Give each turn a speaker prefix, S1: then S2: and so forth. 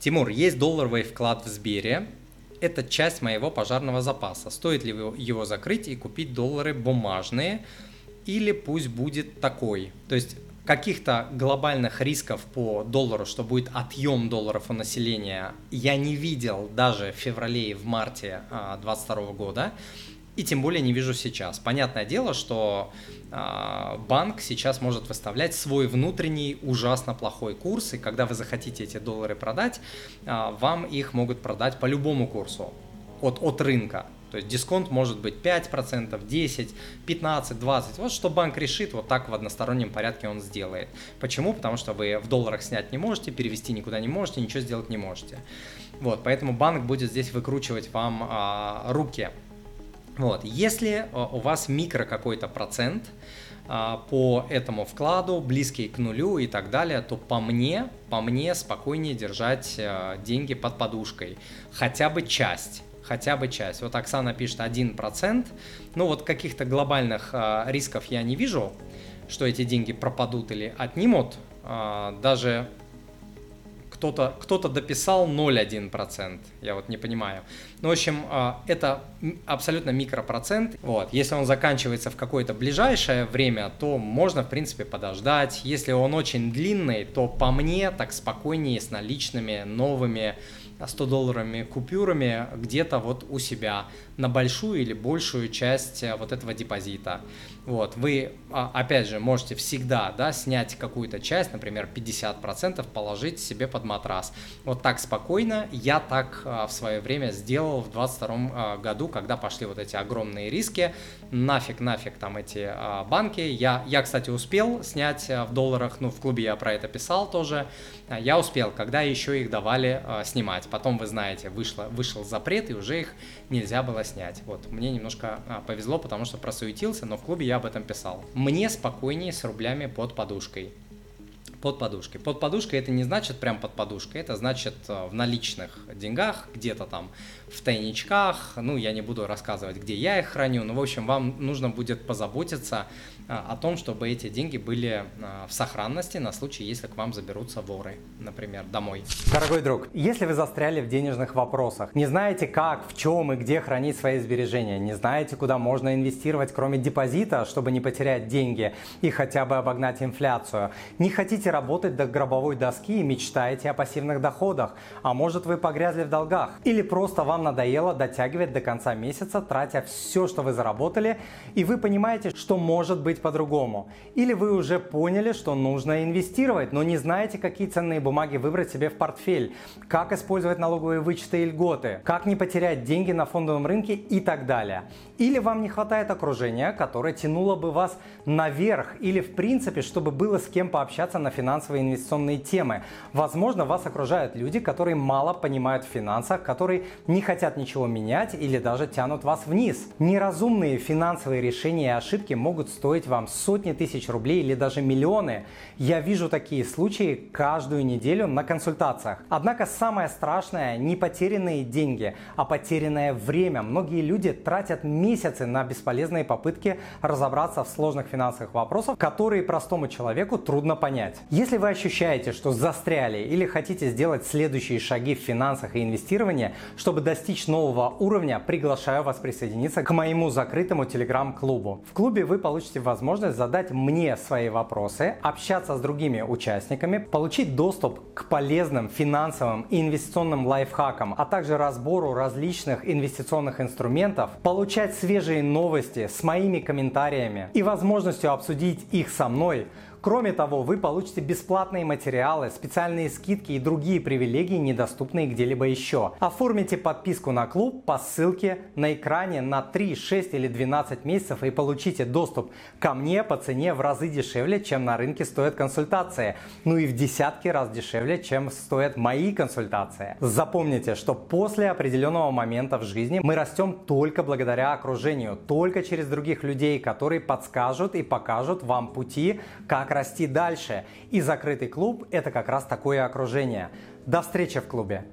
S1: Тимур, есть долларовый вклад в Сбере. Это часть моего пожарного запаса. Стоит ли его закрыть и купить доллары бумажные? Или пусть будет такой? То есть каких-то глобальных рисков по доллару, что будет отъем долларов у населения, я не видел даже в феврале и в марте 2022 а, года. И тем более не вижу сейчас. Понятное дело, что э, банк сейчас может выставлять свой внутренний ужасно плохой курс, и когда вы захотите эти доллары продать, э, вам их могут продать по любому курсу от, от рынка. То есть дисконт может быть 5%, 10, 15, 20. Вот что банк решит, вот так в одностороннем порядке он сделает. Почему? Потому что вы в долларах снять не можете, перевести никуда не можете, ничего сделать не можете. Вот, поэтому банк будет здесь выкручивать вам а, руки. Вот. Если э, у вас микро какой-то процент а, по этому вкладу, близкий к нулю и так далее, то по мне, по мне спокойнее держать э, деньги под подушкой. Хотя бы часть хотя бы часть. Вот Оксана пишет 1%. Ну вот каких-то глобальных э, рисков я не вижу, что эти деньги пропадут или отнимут. Э, даже кто-то кто дописал 0,1%, я вот не понимаю. Ну, в общем, а, это абсолютно микропроцент. Вот. Если он заканчивается в какое-то ближайшее время, то можно, в принципе, подождать. Если он очень длинный, то по мне так спокойнее с наличными новыми 100-долларовыми купюрами где-то вот у себя на большую или большую часть э, вот этого депозита. Вот, вы, а, опять же, можете всегда, да, снять какую-то часть, например, 50%, положить себе под матрас. Вот так спокойно я так а, в свое время сделал в 22 а, году, когда пошли вот эти огромные риски. Нафиг, нафиг там эти банки. Я, я, кстати, успел снять в долларах, ну, в клубе я про это писал тоже. Я успел, когда еще их давали снимать. Потом, вы знаете, вышло, вышел запрет, и уже их нельзя было снять. Вот, мне немножко повезло, потому что просуетился, но в клубе я об этом писал. Мне спокойнее с рублями под подушкой под подушкой. Под подушкой это не значит прям под подушкой, это значит э, в наличных деньгах, где-то там в тайничках, ну я не буду рассказывать, где я их храню, но в общем вам нужно будет позаботиться э, о том, чтобы эти деньги были э, в сохранности на случай, если к вам заберутся воры, например, домой.
S2: Дорогой друг, если вы застряли в денежных вопросах, не знаете как, в чем и где хранить свои сбережения, не знаете, куда можно инвестировать, кроме депозита, чтобы не потерять деньги и хотя бы обогнать инфляцию, не хотите хотите работать до гробовой доски и мечтаете о пассивных доходах, а может вы погрязли в долгах, или просто вам надоело дотягивать до конца месяца, тратя все, что вы заработали, и вы понимаете, что может быть по-другому. Или вы уже поняли, что нужно инвестировать, но не знаете, какие ценные бумаги выбрать себе в портфель, как использовать налоговые вычеты и льготы, как не потерять деньги на фондовом рынке и так далее. Или вам не хватает окружения, которое тянуло бы вас наверх, или в принципе, чтобы было с кем пообщаться на финансовые инвестиционные темы. Возможно, вас окружают люди, которые мало понимают в финансах, которые не хотят ничего менять или даже тянут вас вниз. Неразумные финансовые решения и ошибки могут стоить вам сотни тысяч рублей или даже миллионы. Я вижу такие случаи каждую неделю на консультациях. Однако самое страшное не потерянные деньги, а потерянное время. Многие люди тратят месяцы на бесполезные попытки разобраться в сложных финансовых вопросах, которые простому человеку трудно понять. Если вы ощущаете, что застряли или хотите сделать следующие шаги в финансах и инвестировании, чтобы достичь нового уровня, приглашаю вас присоединиться к моему закрытому телеграм-клубу. В клубе вы получите возможность задать мне свои вопросы, общаться с другими участниками, получить доступ к полезным финансовым и инвестиционным лайфхакам, а также разбору различных инвестиционных инструментов, получать свежие новости с моими комментариями и возможностью обсудить их со мной, Кроме того, вы получите бесплатные материалы, специальные скидки и другие привилегии, недоступные где-либо еще. Оформите подписку на клуб по ссылке на экране на 3, 6 или 12 месяцев и получите доступ ко мне по цене в разы дешевле, чем на рынке стоят консультации. Ну и в десятки раз дешевле, чем стоят мои консультации. Запомните, что после определенного момента в жизни мы растем только благодаря окружению, только через других людей, которые подскажут и покажут вам пути, как расти дальше. И закрытый клуб – это как раз такое окружение. До встречи в клубе!